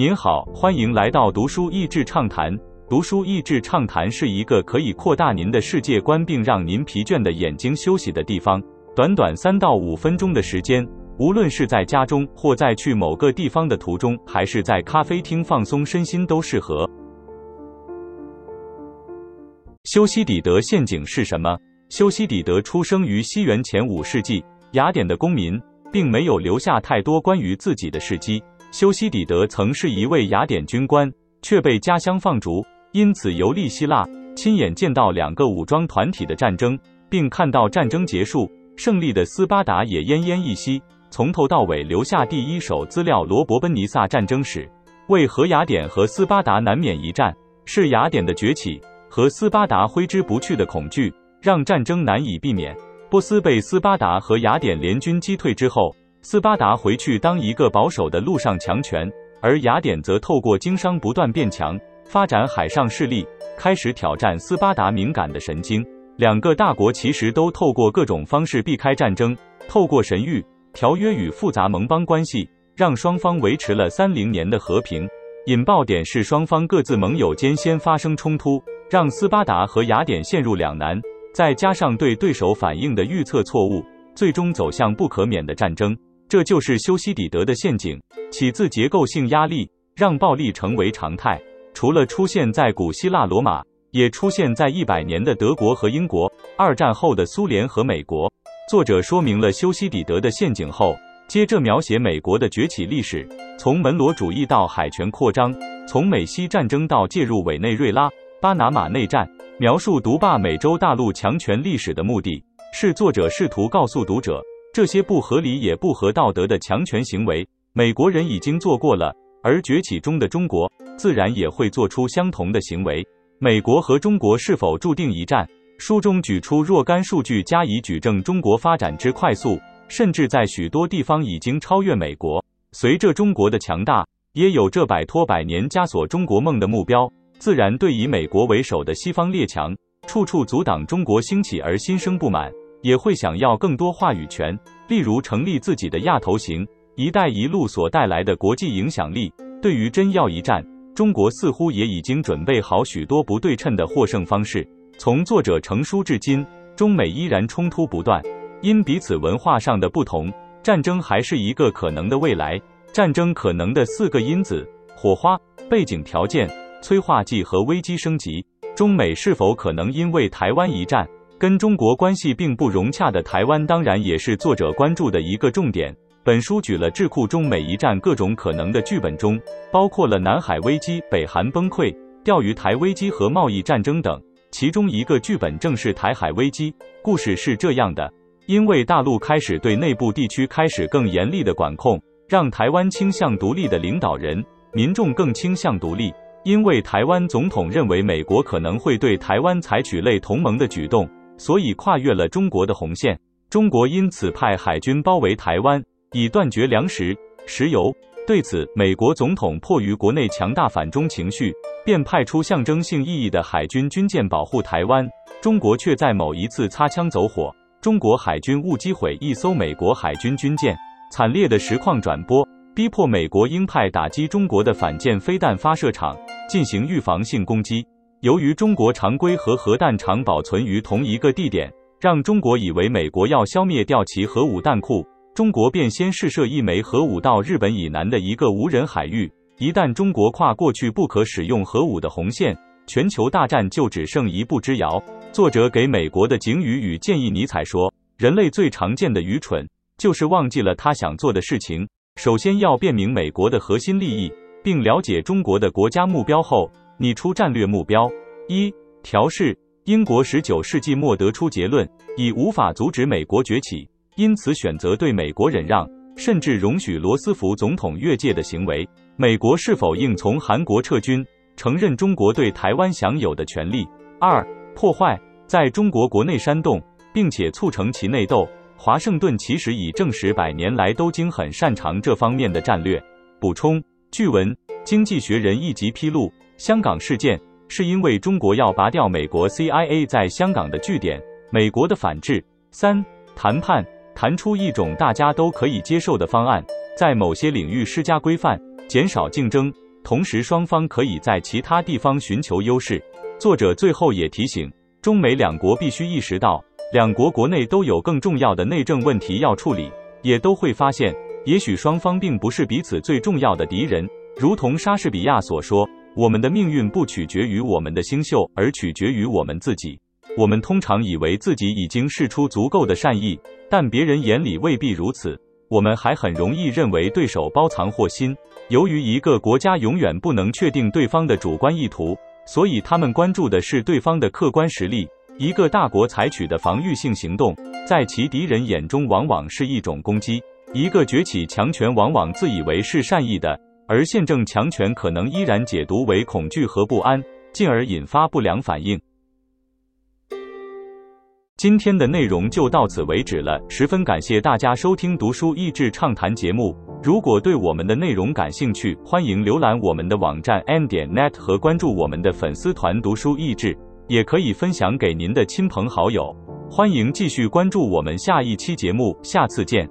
您好，欢迎来到读书益智畅谈。读书益智畅谈是一个可以扩大您的世界观，并让您疲倦的眼睛休息的地方。短短三到五分钟的时间，无论是在家中，或在去某个地方的途中，还是在咖啡厅放松身心，都适合。修昔底德陷阱是什么？修昔底德出生于西元前五世纪，雅典的公民，并没有留下太多关于自己的事迹。修昔底德曾是一位雅典军官，却被家乡放逐，因此游历希腊，亲眼见到两个武装团体的战争，并看到战争结束，胜利的斯巴达也奄奄一息。从头到尾留下第一手资料《罗伯奔尼撒战争史》。为何雅典和斯巴达难免一战？是雅典的崛起和斯巴达挥之不去的恐惧，让战争难以避免。波斯被斯巴达和雅典联军击退之后。斯巴达回去当一个保守的陆上强权，而雅典则透过经商不断变强，发展海上势力，开始挑战斯巴达敏感的神经。两个大国其实都透过各种方式避开战争，透过神谕、条约与复杂盟邦关系，让双方维持了三零年的和平。引爆点是双方各自盟友间先发生冲突，让斯巴达和雅典陷入两难，再加上对对手反应的预测错误，最终走向不可免的战争。这就是修昔底德的陷阱，起自结构性压力，让暴力成为常态。除了出现在古希腊罗马，也出现在一百年的德国和英国，二战后的苏联和美国。作者说明了修昔底德的陷阱后，接着描写美国的崛起历史，从门罗主义到海权扩张，从美西战争到介入委内瑞拉、巴拿马内战，描述独霸美洲大陆强权历史的目的是作者试图告诉读者。这些不合理也不合道德的强权行为，美国人已经做过了，而崛起中的中国自然也会做出相同的行为。美国和中国是否注定一战？书中举出若干数据加以举证：中国发展之快速，甚至在许多地方已经超越美国。随着中国的强大，也有着摆脱百年枷锁中国梦的目标。自然对以美国为首的西方列强，处处阻挡中国兴起而心生不满。也会想要更多话语权，例如成立自己的亚投行、一带一路所带来的国际影响力。对于真要一战，中国似乎也已经准备好许多不对称的获胜方式。从作者成书至今，中美依然冲突不断，因彼此文化上的不同，战争还是一个可能的未来。战争可能的四个因子：火花、背景条件、催化剂和危机升级。中美是否可能因为台湾一战？跟中国关系并不融洽的台湾，当然也是作者关注的一个重点。本书举了智库中美一战各种可能的剧本中，包括了南海危机、北韩崩溃、钓鱼台危机和贸易战争等。其中一个剧本正是台海危机。故事是这样的：因为大陆开始对内部地区开始更严厉的管控，让台湾倾向独立的领导人、民众更倾向独立。因为台湾总统认为美国可能会对台湾采取类同盟的举动。所以跨越了中国的红线，中国因此派海军包围台湾，以断绝粮食、石油。对此，美国总统迫于国内强大反中情绪，便派出象征性意义的海军军舰保护台湾。中国却在某一次擦枪走火，中国海军误击毁一艘美国海军军舰。惨烈的实况转播逼迫美国鹰派打击中国的反舰飞弹发射场，进行预防性攻击。由于中国常规和核弹场保存于同一个地点，让中国以为美国要消灭掉其核武弹库，中国便先试射一枚核武到日本以南的一个无人海域。一旦中国跨过去不可使用核武的红线，全球大战就只剩一步之遥。作者给美国的警语与建议尼采说：“人类最常见的愚蠢，就是忘记了他想做的事情。首先要辨明美国的核心利益，并了解中国的国家目标后。”拟出战略目标：一、调试。英国十九世纪末得出结论，已无法阻止美国崛起，因此选择对美国忍让，甚至容许罗斯福总统越界的行为。美国是否应从韩国撤军，承认中国对台湾享有的权利？二、破坏。在中国国内煽动，并且促成其内斗。华盛顿其实已证实，百年来都经很擅长这方面的战略。补充：据闻，《经济学人》一集披露。香港事件是因为中国要拔掉美国 CIA 在香港的据点，美国的反制。三、谈判谈出一种大家都可以接受的方案，在某些领域施加规范，减少竞争，同时双方可以在其他地方寻求优势。作者最后也提醒，中美两国必须意识到，两国国内都有更重要的内政问题要处理，也都会发现，也许双方并不是彼此最重要的敌人。如同莎士比亚所说：“我们的命运不取决于我们的星宿，而取决于我们自己。”我们通常以为自己已经试出足够的善意，但别人眼里未必如此。我们还很容易认为对手包藏祸心。由于一个国家永远不能确定对方的主观意图，所以他们关注的是对方的客观实力。一个大国采取的防御性行动，在其敌人眼中往往是一种攻击。一个崛起强权往往自以为是善意的，而宪政强权可能依然解读为恐惧和不安，进而引发不良反应。今天的内容就到此为止了，十分感谢大家收听读书益智畅谈节目。如果对我们的内容感兴趣，欢迎浏览我们的网站 n 点 net 和关注我们的粉丝团读书益智，也可以分享给您的亲朋好友。欢迎继续关注我们下一期节目，下次见。